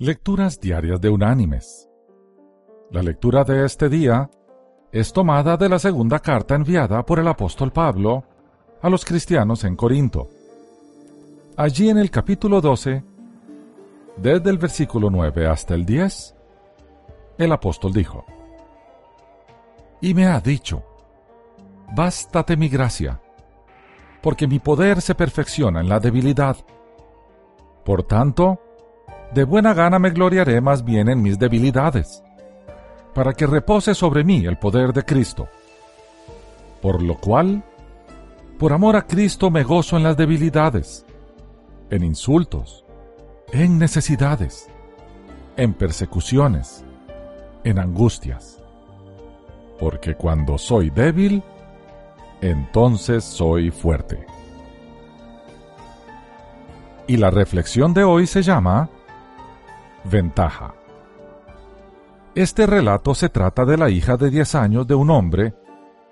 Lecturas Diarias de Unánimes. La lectura de este día es tomada de la segunda carta enviada por el apóstol Pablo a los cristianos en Corinto. Allí en el capítulo 12, desde el versículo 9 hasta el 10, el apóstol dijo, Y me ha dicho, Bástate mi gracia, porque mi poder se perfecciona en la debilidad. Por tanto, de buena gana me gloriaré más bien en mis debilidades, para que repose sobre mí el poder de Cristo. Por lo cual, por amor a Cristo me gozo en las debilidades, en insultos, en necesidades, en persecuciones, en angustias. Porque cuando soy débil, entonces soy fuerte. Y la reflexión de hoy se llama Ventaja. Este relato se trata de la hija de 10 años de un hombre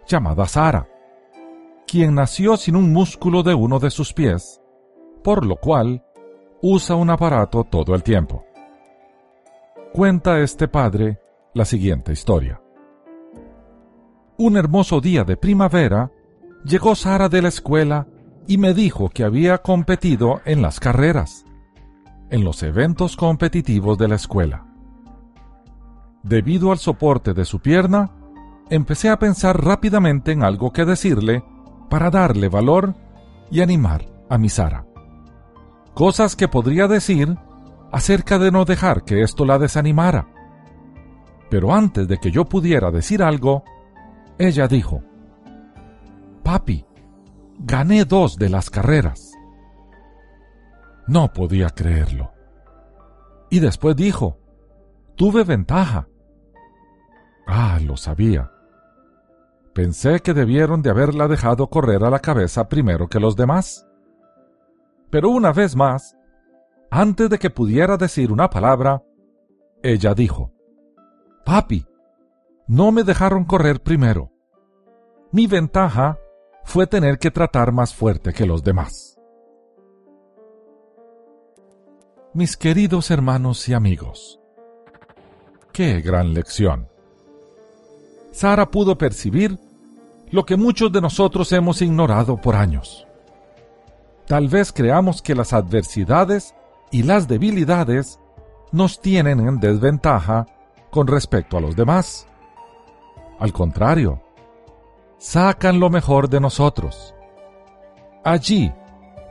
llamada Sara, quien nació sin un músculo de uno de sus pies, por lo cual usa un aparato todo el tiempo. Cuenta este padre la siguiente historia. Un hermoso día de primavera, llegó Sara de la escuela y me dijo que había competido en las carreras, en los eventos competitivos de la escuela. Debido al soporte de su pierna, empecé a pensar rápidamente en algo que decirle para darle valor y animar a mi Sara. Cosas que podría decir acerca de no dejar que esto la desanimara. Pero antes de que yo pudiera decir algo, ella dijo, Papi, gané dos de las carreras. No podía creerlo. Y después dijo, tuve ventaja. Ah, lo sabía. Pensé que debieron de haberla dejado correr a la cabeza primero que los demás. Pero una vez más, antes de que pudiera decir una palabra, ella dijo, Papi, no me dejaron correr primero. Mi ventaja fue tener que tratar más fuerte que los demás. Mis queridos hermanos y amigos, qué gran lección. Sara pudo percibir lo que muchos de nosotros hemos ignorado por años. Tal vez creamos que las adversidades y las debilidades nos tienen en desventaja con respecto a los demás. Al contrario, sacan lo mejor de nosotros. Allí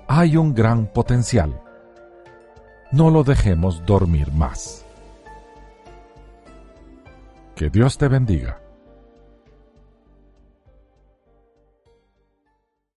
hay un gran potencial. No lo dejemos dormir más. Que Dios te bendiga.